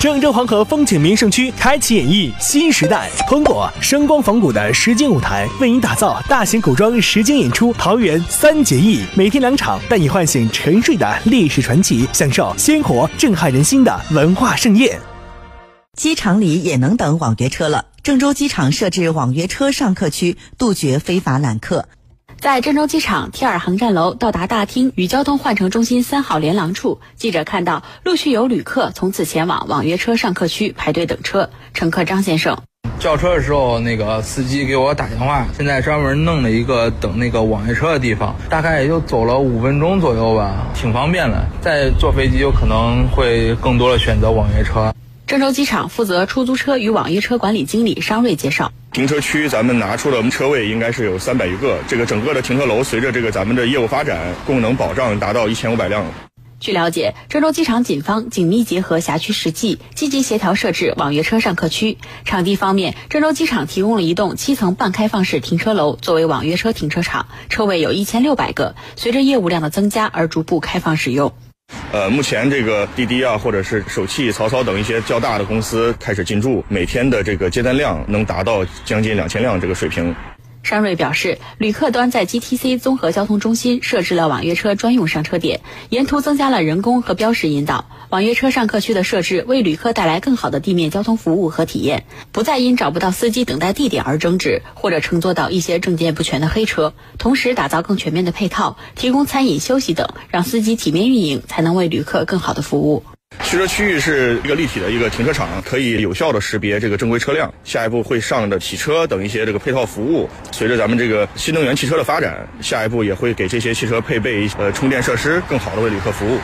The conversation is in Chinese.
郑州黄河风景名胜区开启演绎新时代，通过声光仿古的实景舞台，为您打造大型古装实景演出《桃园三结义》，每天两场，带你唤醒沉睡的历史传奇，享受鲜活震撼人心的文化盛宴。机场里也能等网约车了。郑州机场设置网约车上客区，杜绝非法揽客。在郑州机场 T 二航站楼到达大厅与交通换乘中心三号连廊处，记者看到陆续有旅客从此前往网约车上客区排队等车。乘客张先生叫车的时候，那个司机给我打电话，现在专门弄了一个等那个网约车的地方，大概也就走了五分钟左右吧，挺方便的。再坐飞机有可能会更多的选择网约车。郑州机场负责出租车与网约车管理经理商瑞介绍，停车区咱们拿出的车位应该是有三百余个，这个整个的停车楼随着这个咱们的业务发展，功能保障达到一千五百辆。据了解，郑州机场警方紧密结合辖区实际，积极协调设置网约车上客区。场地方面，郑州机场提供了一栋七层半开放式停车楼作为网约车停车场，车位有一千六百个，随着业务量的增加而逐步开放使用。呃，目前这个滴滴啊，或者是首汽、曹操等一些较大的公司开始进驻，每天的这个接单量能达到将近两千辆这个水平。商瑞表示，旅客端在 GTC 综合交通中心设置了网约车专用上车点，沿途增加了人工和标识引导。网约车上客区的设置，为旅客带来更好的地面交通服务和体验，不再因找不到司机等待地点而争执，或者乘坐到一些证件不全的黑车。同时，打造更全面的配套，提供餐饮、休息等，让司机体面运营，才能为旅客更好的服务。汽车区域是一个立体的一个停车场，可以有效的识别这个正规车辆。下一步会上的洗车等一些这个配套服务。随着咱们这个新能源汽车的发展，下一步也会给这些汽车配备呃充电设施，更好的为旅客服务。